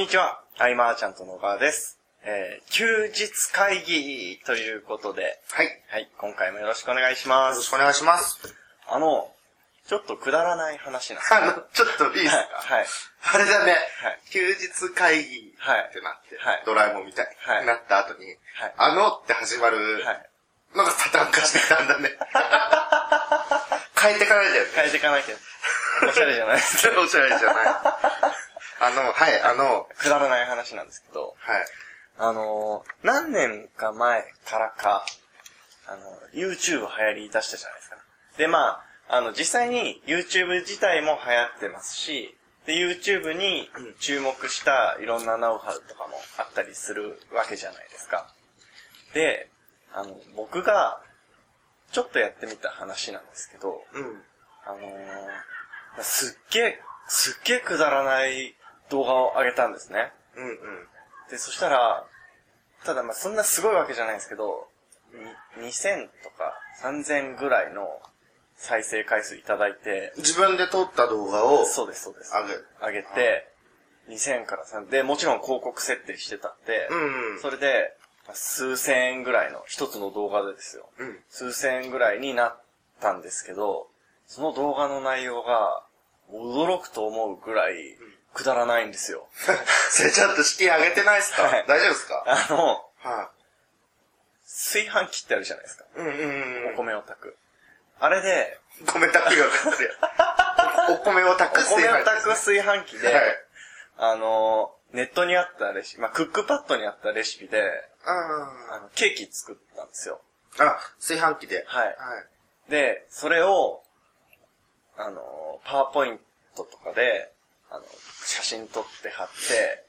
にちは。アイマーちゃんと野川です。えー、休日会議ということで、はい。よはい、今回もよろしくお願いします。ろしくお願いします。あの、ちょっとくだらない話なんですあの、ちょっといいですか？はい。あれだね、はい休日会議ってなって、はいドラえもんみたいにはいなった後に、はいあのって始まるはい。のがパターン化してたんだね。変えてかないで。変えていかなきゃ。おしゃれじゃないです おしゃれじゃない。あの、はい、あの、くだらない話なんですけど、はい。あのー、何年か前からか、あの、YouTube 流行り出したじゃないですか。で、まあ、あの、実際に YouTube 自体も流行ってますし、で、YouTube に注目したいろんなノウハウとかもあったりするわけじゃないですか。で、あの、僕が、ちょっとやってみた話なんですけど、うん。あのー、すっげえ、すっげえくだらない動画を上げたんですね。うんうん。で、そしたら、ただまあそんなすごいわけじゃないんですけど、に2000とか3000ぐらいの再生回数いただいて、自分で撮った動画を、そうです、そうです。上げる上げて、2000から3、で、もちろん広告設定してたんで、うんうん。それで、まあ数千円ぐらいの一つの動画でですよ。うん。数千円ぐらいになったんですけど、その動画の内容が、驚くと思うぐらい、くだらないんですよ。それちょっと式上げてないっすか、はい大丈夫ですか？あの、は炊飯器ってあるじゃないですか。い。うんうんうん。お米を炊く。あれで、米炊くよ、お米を炊おく米を炊く炊炊飯器で、はい。あの、ネットにあったレシピ、まあ、クックパッドにあったレシピで、ああの、ケーキ作ったんですよ。ーあ、炊飯器で。はいはい。で、それを、あの、パワーポイントとかで、あの、写真撮って貼って、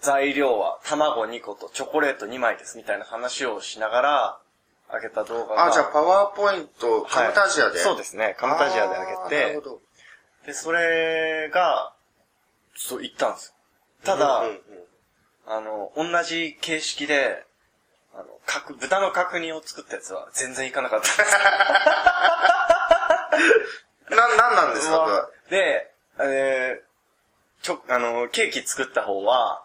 材料は卵2個とチョコレート2枚ですみたいな話をしながら、上げた動画が。あ、じゃあパワーポイント、カムタジアで？はいそうですね。カムタジアで上あげてるほ、ど。で、それが、そう、行ったんですよ。ただ、うんうんうんあの、同じ形式で、あの、角、豚の角煮を作ったやつは全然いかなかったんです な、なんなんですかで、えー、ちょ、あの、ケーキ作った方は、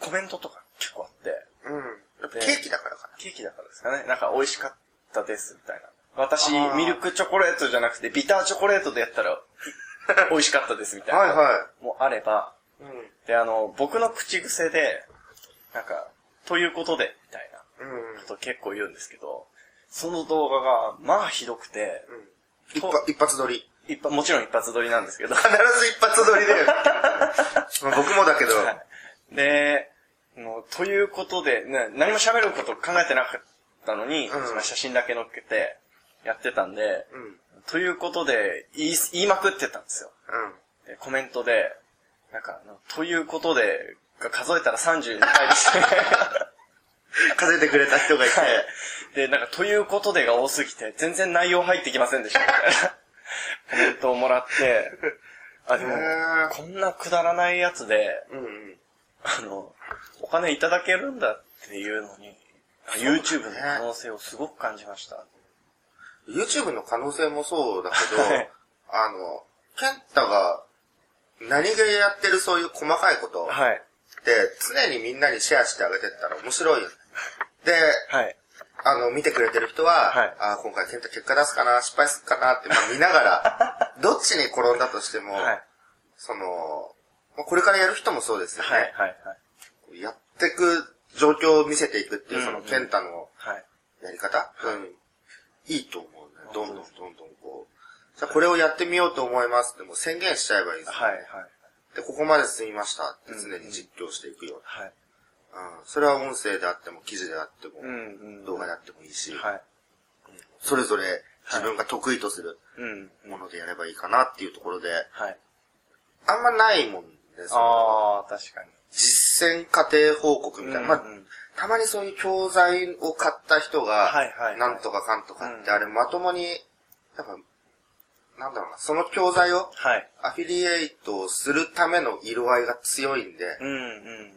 コメントとか結構あって、うん。うん。やっぱでケーキだからかケーキだからですかね。なんか美味しかったです、みたいな。私あー、ミルクチョコレートじゃなくて、ビターチョコレートでやったら、美味しかったです、みたいな。な。はいはもあれば、い。うん。で、あの、僕の口癖で、なんか、ということで、みたいなうん。こと結構言うんですけど、その動画が、まあひどくて、一発、一発撮り。一発、もちろん一発撮りなんですけど、必ず一発撮りだよ。まあ僕もだけど。はいで、もうということで、ね、何も喋ること考えてなかったのに、うんその写真だけ載っけてやってたんで、うん。ということで言い、言いまくってたんですよ。うん。でコメントで、なんか、ということで、が数えたら32回ですね。数えてくれた人がいて。で、なんか、ということでが多すぎて、全然内容入ってきませんでした、コメントをもらって、あ、でもこんなくだらないやつで、うんうん。あの、お金いただけるんだっていうのに、YouTube の可能性をすごく感じました。YouTube の可能性もそうだけど、はいあの、ケンタが何気やってるそういう細かいことっはい。て常にみんなにシェアしてあげてったら面白いよね。で、はい。あの、見てくれてる人は、はいあ今回ケンタ結果出すかな、失敗するかなって、まあ、見ながら、どっちに転んだとしても、はい。その、まあこれからやる人もそうですよね。はい。はい。はい。やっていく状況を見せていくっていう、その、うんうんケンタのはい。やり方、うん、いいと思うね。どんどんどんどんこう。じゃあこれをやってみようと思いますってもう宣言しちゃえばいいですよね。はい。はい。で、ここまで進みましたって常に実況していくよ。はい。うん。それは音声であっても、記事であっても、うん。うん。動画であってもいいし、はい。それぞれ自分が得意とするうん。ものでやればいいかなっていうところで、はい。あんまないもんですよ。ああ、確かに。実践過程報告みたいな。まあうんうんたまにそういう教材を買った人が、なんとかかんとかって、うんあれまともに、やっぱ、なんだろうな、その教材をはい。アフィリエイトをするための色合いが強いんで、うん。うん。うん。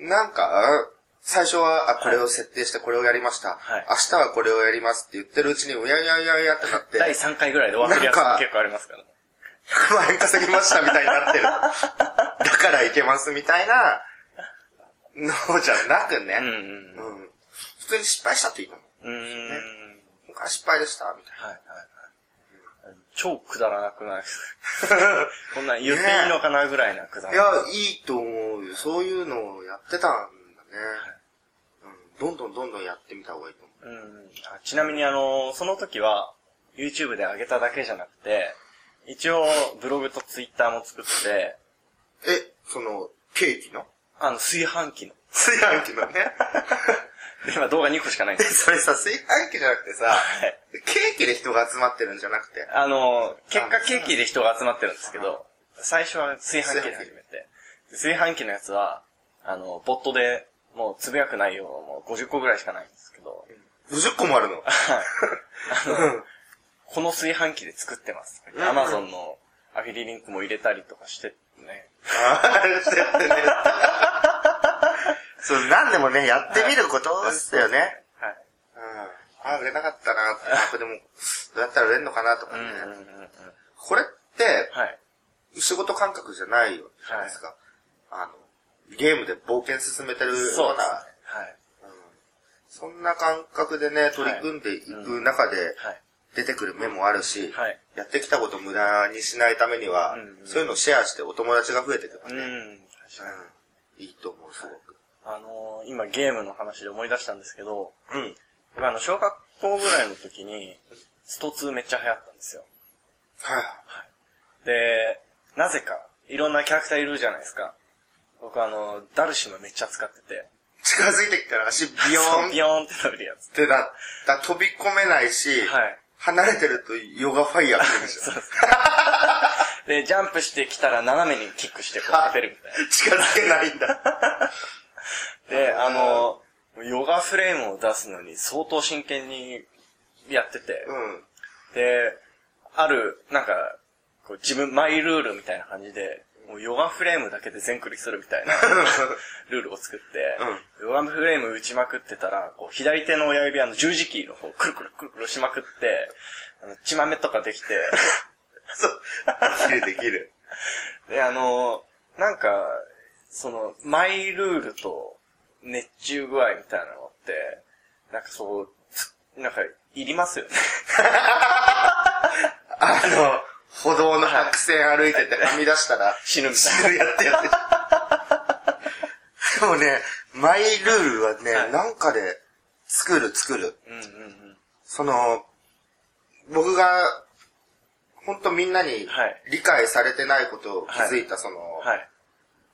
うんなんか、最初は、あ、これを設定してこれをやりました。はい明日はこれをやりますって言ってるうちに、うやいやいやいやってなって、第3回ぐらいで終わってるやつ結構ありますからね。100万円稼ぎましたみたいになってる。だからいけますみたいなのじゃなくね。うんうん。うん。普通に失敗したっていいの。うーん。僕は失敗でした、みたいはいはいはい。超くだらなくない？ですかこんなん言っていいのかなぐらいなくだな。いらなや、いいと思うよ。そういうのをやってたんだね。うん。どんどんどんどんやってみた方がいいと思う。うんあちなみにあの、その時は、YouTube で上げただけじゃなくて、一応、ブログと Twitter も作って、え、その、ケーキの？あの、炊飯器の。炊飯器のね。で、今動画2個しかないんで、です。それさ、炊飯器じゃなくてさ、はい。ケーキで人が集まってるんじゃなくて。あの、結果ケーキで人が集まってるんですけど、最初は炊飯器で始めて、炊飯器のやつは、あの、ボットで、もうつぶやく内容もう50個ぐらいしかないんですけど、50個もあるの？はい。あの、うん。この炊飯器で作ってます。うんアマゾンのアフィリリンクも入れたりとかしてね。あれしてってね。そう、なんでもね、やってみることっすよね。はい。うん。あ、売れなかったなって、あ、これでも、どうやったら売れんのかなとかね。うんうんうんうん。これって、はい。仕事感覚じゃないよじゃないですか。あの、ゲームで冒険進めてるような。はい。うんそんな感覚でね、取り組んでいく中ではい。出てくる目もあるし、はい。やってきたこと無駄にしないためには、そういうのをシェアしてお友達が増えていけばうね、うん、いいと思う、すごく。あのー今ゲームの話で思い出したんですけど、うん。僕あの、小学校ぐらいの時に、スト2めっちゃ流行ったんですよ。はい。で、なぜか、いろんなキャラクターいるじゃないですか。僕あの、ダルシムめっちゃ使ってて。近づいてきたら足ビヨーンっビヨーンって伸びるやつ。てなった飛び込めないし、はい。離れてるとヨガファイヤー来るでしょ そう。です。で、ジャンプしてきたら斜めにキックしてこう当てるみたいな。近づけないんだ。で、あの、ヨガフレームを出すのに相当真剣にやってて、うん。で、ある、なんか、こう自分、マイルールみたいな感じで、もうヨガフレームだけで全クリするみたいな ルールを作って、ヨガフレーム打ちまくってたら、こう左手の親指あの十字キーの方くるくるくるくるしまくって、あの血豆とかできて、そう。できるできる。で、あの、なんか、その、マイルールと熱中具合みたいなのって、なんかそう、つなんか、いりますよね。あの、歩道の白線歩いててはみ出したら、死ぬみたい死ぬやってやって。でもね、マイルールはね、はいなんかで作る作る。な。うんうんうん。その、僕が、ほんとみんなにはい理解されてないことを気づいた、その、はい。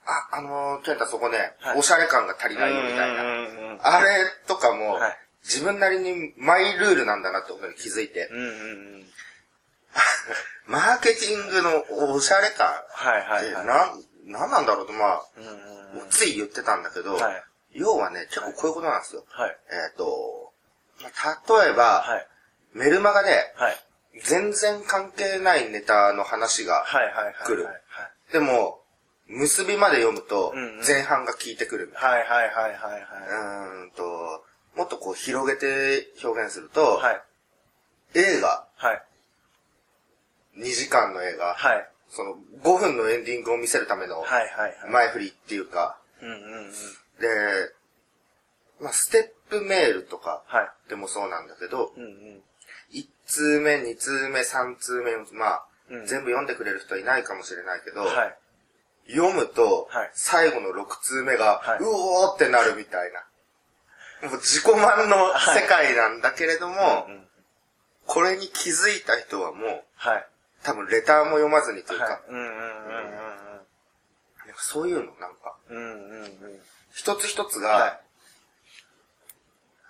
あ、あのー、ケンタそこね、はいおしゃれ感が足りないよみたいな。あれとかも、はい自分なりにマイルールなんだなってことに気づいて、うんうんうん。マーケティングのおしゃれ感はいって、はいはい。なん、なんなんだろうと、まあ、うん。つい言ってたんだけど、はい。要はね、結構こういうことなんですよ。はい。えっ、と、まあ例えば、はい。メルマガではい。全然関係ないネタの話が、はいはいはい。来るはいでも、結びまで読むと前半が効いてくるみたいはいはいはいはいはな。うーんと、もっとこう広げて表現すると、い。はい。映画、はい。2時間の映画、はい。その5分のエンディングを見せるための。前振りっていうか。で、まあ、ステップメールとかはい。でもそうなんだけど、うんうん。1通目、2通目、3通目、まあ、うん全部読んでくれる人はいないかもしれないけど、はい。読むと、はい。最後の6通目が、はい。うおーってなるみたいな。もう自己満の世界なんだけれども、うんうん。これに気づいた人はもう、はい。多分レターも読まずにというか、そういうのなんか、うんうん。うん。一つ一つが、はい。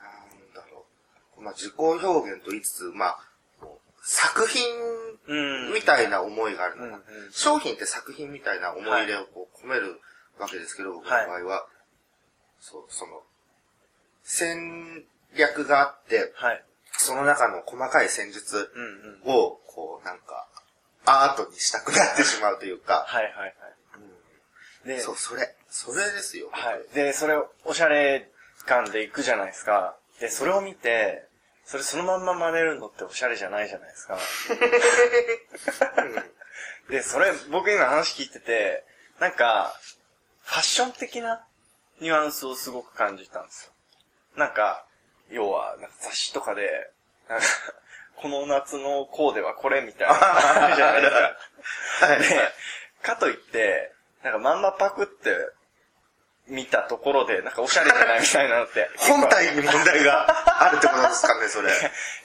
なんだろう、まあ、自己表現と言いつつ、まあ、作品うん。みたいな思いがあるのか、うんうん商品って作品みたいな思い入れをこう込めるわけですけど、僕の場合は、そう、その、戦略があって、はい。その中の細かい戦術うんうん。を、こう、なんか、アートにしたくなってしまうというか、はいはいはい。で、そう、それ、それですよ。はい。で、それをおしゃれ感で行くじゃないですか。で、それを見て、それそのまんま真似るのっておしゃれじゃないじゃないですか。で、それ、僕今話聞いてて、なんか、ファッション的なニュアンスをすごく感じたんですよ。なんか、要は、雑誌とかで、なんか、この夏のコーデはこれみたいなある じゃないですか。はい。で、かといって、なんかまんまパクって見たところで、なんかおしゃれじゃないみたいなのって。本体に問題があるってことですかね、それ。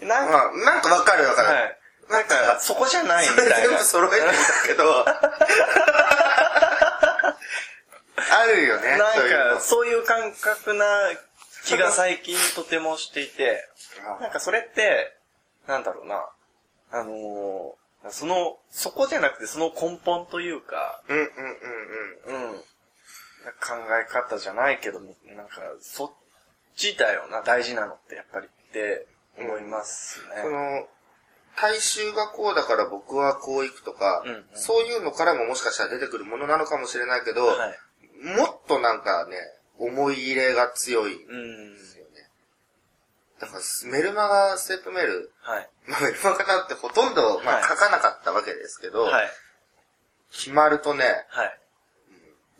なんか、まあ、なんかわかるわかる。はい。なんか、そこじゃないみたいな。全部揃えてみたけど。あるよね、なんか、そういう感覚な気が最近とてもしていて、なんかそれって、なんだろうな、あのーその、そこじゃなくてその根本というか、うんうんうんうん。うん、考え方じゃないけど、なんか、そっちだよな、大事なのって、やっぱりって思いますね。その、大衆がこうだから僕はこう行くとか、うんうんそういうのからももしかしたら出てくるものなのかもしれないけど、はい。もっとなんかね、思い入れが強いんうんで。すよね。だから、メルマガ、ステップメール、はい。まあ、メルマガなんてほとんど、まあ、はい書かなかったわけですけど、はい。決まるとね、はい。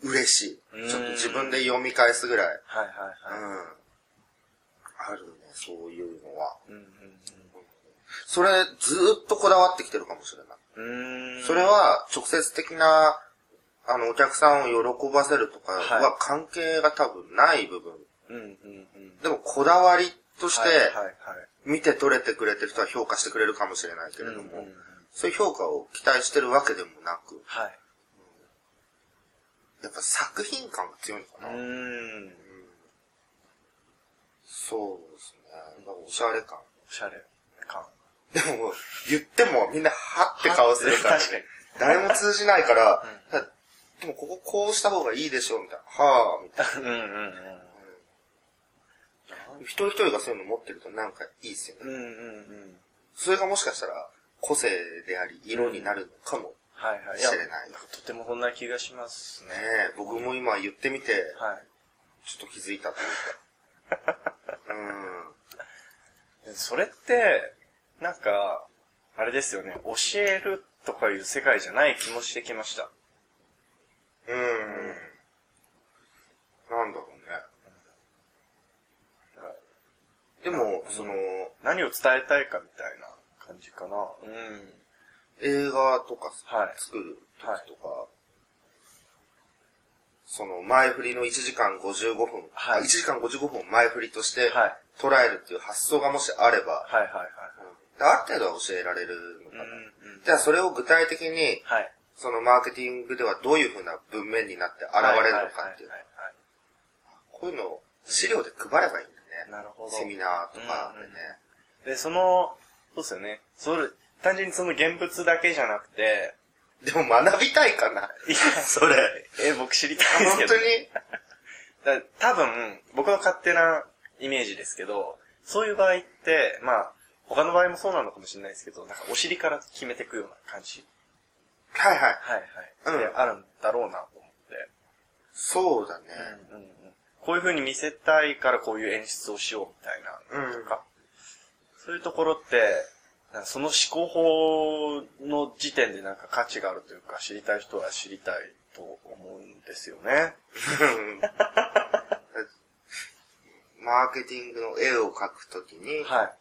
嬉しうんい。ちょっと自分で読み返すぐらい。はい。はい。うん。はい。あるね、そういうのは。うんうんそれ、ずーっとこだわってきてるかもしれない。それは、直接的な、あの、お客さんを喜ばせるとかはは関係が多分ない部分。うんうんうん。でも、こだわりとして。見て取れてくれてる人は評価してくれるかもしれないけれども、うんうんうんそういう評価を期待してるわけでもなく、はい。やっぱ作品感が強いのかな。うーん。そうですね。なんかおしゃれ感。おしゃれ感。でも、言ってもみんなはって顔するから、確かに。誰も通じないから、だでもこここうした方がいいでしょ、みたいな。はぁ、みたいうんうんうん。な。一人一人がそういうの持ってるとなんかいいですよね。うんうんうん。それがもしかしたら個性であり、色になるのかも。はいはい。知れないやとてもそんな気がしますね。ねえ、僕も今言ってみて、はい。ちょっと気づいたというか。うん。でそれって、なんか、あれですよね、教えるとかいう世界じゃない気もしてきました。うん。なんだろうね。でも、その、何を伝えたいかみたいな感じかな。うん。映画とかはい作る時とか、その前振りの1時間55分、はいあ1時間55分を前振りとしてはい捉えるっていう発想がもしあれば、はいはいはい。うんある程度は教えられるのかな。うんうん。じゃあそれを具体的に、はい。そのマーケティングではどういうふうな文面になって現れるのかっていうは。いはいこういうのを資料で配ればいいんだね。なるほどセミナーとかでね。で、その、そうですよね。それ、単純にその現物だけじゃなくて、でも学びたいかな？いや、それ。え、僕知りたいですけど。本当に？だ多分、僕の勝手なイメージですけど、そういう場合って、まあ、他の場合もそうなのかもしれないですけど、なんかお尻から決めていくような感じはいはい。はいうんはい。で、あるんだろうなと思って。そうだね。うんうんうんこういう風に見せたいからこういう演出をしようみたいなうんとか、そういうところって、その思考法の時点でなんか価値があるというか、知りたい人は知りたいと思うんですよね。マーケティングの絵を描くときに、はい。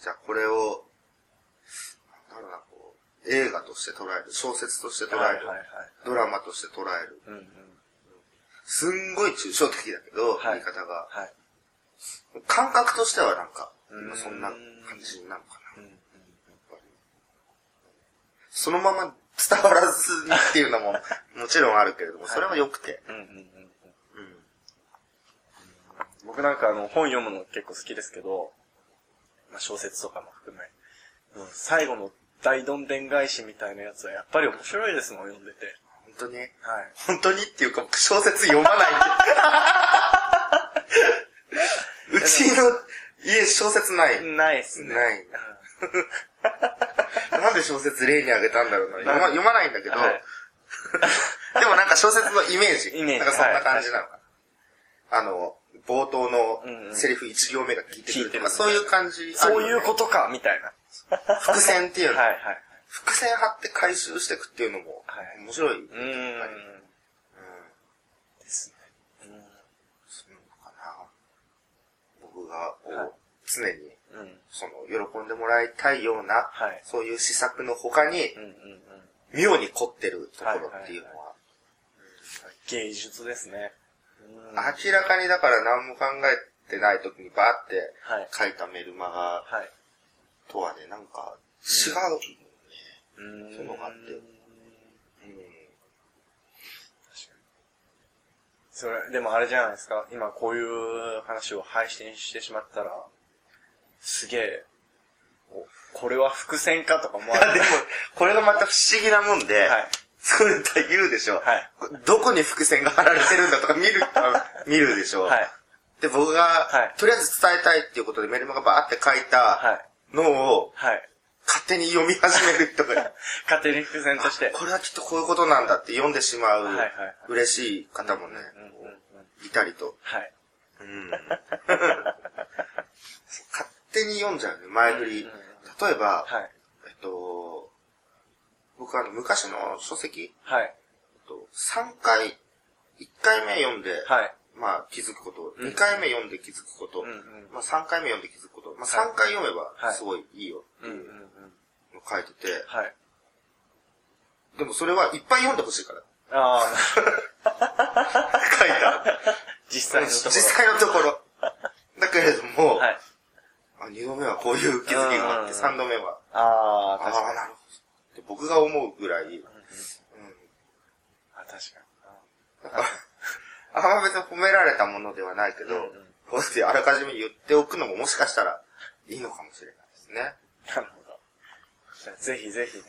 じゃあこれを、なんだろうな、こう、映画として捉える、小説として捉える、はいはいはい。ドラマとして捉える。うんうん。すんごい抽象的だけど、はい言い方が。はい。感覚としてはなんか、うん今そんな感じなのかな。そのまま伝わらずにっていうのも もちろんあるけれども、それは良くて。僕なんかあの本読むの結構好きですけど、まあ、小説とかも含め、うん最後の大どんでん返しみたいなやつはやっぱり面白いですもん、読んでて。本当に？はい。本当にっていうか、僕小説読まない。うちの家小説ない。ないっすね。ない なんで小説例にあげたんだろうな。読ま読まないんだけど、はい でもなんか小説のイメージ。イメージなんかそんな感じなのかな。あの、冒頭のセリフ一行目が聞いてくるとか、そういう感じ、そういうこととか、みたいな。伏線っていうの。はいはい。伏線張って回収していくっていうのもはい、面白い。うーん。やっぱりうん。ですね。うん。そういうのかな。僕が、こうはい常に、うん。その、喜んでもらいたいような、はい。そういう施策の他にう、んうんうん。妙に凝ってるところっていうのは、芸術ですね。うん明らかにだから何も考えてない時にバーってはい。書いたメルマガはい。とはね、なんか違う。うーん。そういうのがあって確かうんに。それ、でもあれじゃないですか。今こういう話を配信してしまったら、すげえ、おこれは伏線かとか思われでも、これがまた不思議なもんで、はい。そういうの言うでしょ。はい。どこに伏線が張られてるんだとか見る、見るでしょ。はい。で、僕が、はいとりあえず伝えたいっていうことでメルマガバーって書いたはい。のをはい。勝手に読み始めるとか、勝手に伏線として。これはきっとこういうことなんだって読んでしまうはいはいはい嬉しい方もね、いたりと。はい。うん 勝手に読んじゃうね、前振り。うんうん例えば、はい。えっと、僕あの、昔の書籍、はい。えっと3回、1回目読んで、はい。まあ気づくこと、うん2回目読んで気づくこと、うんうんまあ3回目読んで気づくこと、まあはい3回読めはいばすごいいいよっていううん。の書いてて、はい。でもそれはいっぱい読んでほしいから。ああ、書いた。実際のところ。実際のところ。だけれども、はい。あ2度目はこういう気づきがあって、うん3度目は、ああ、ああ、確かに。なるほど。で僕が思うぐらい、うん。あ確かだから、あんま別に褒められたものではないけど、こうやってあらかじめ言っておくのももしかしたらいいのかもしれないですね。に。なるほど。じゃあぜひぜひね、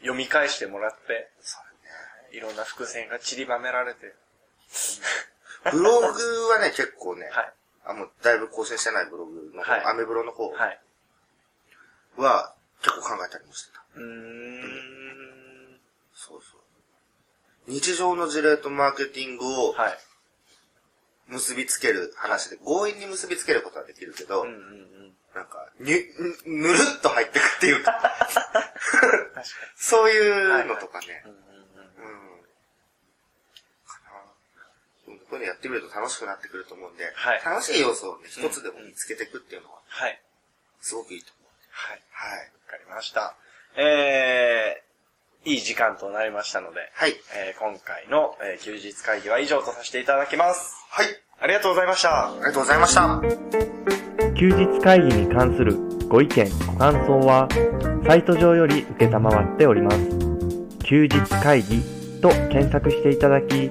読み返してもらって、そういろんな伏線が散りばめられて。ね。ブログはね、結構ね、はい。あ、もうだいぶ更新してないブログの方、はいアメブロの方はい。は結構考えたりもしてた。うーん。そうそう。日常の事例とマーケティングをはい。結びつける話で、強引に結びつけることはできるけど、うんうんうん。なんか、に、ぬるっと入ってくっていうか、そういうのとかね。に。うんうんうん。うん。かなでもこういうのやってみると楽しくなってくると思うんで、はい楽しい要素をね、一つでも見つけていくっていうのは、はい。すごくいいと思う。はい。はい。わかりました。えー、いい時間となりましたので、はい。えー今回の、えー休日会議は以上とさせていただきます。はい。ありがとうございました。ありがとうございました。休日会議に関するご意見、ご感想は、サイト上より受けたまわっております。休日会議と検索していただき、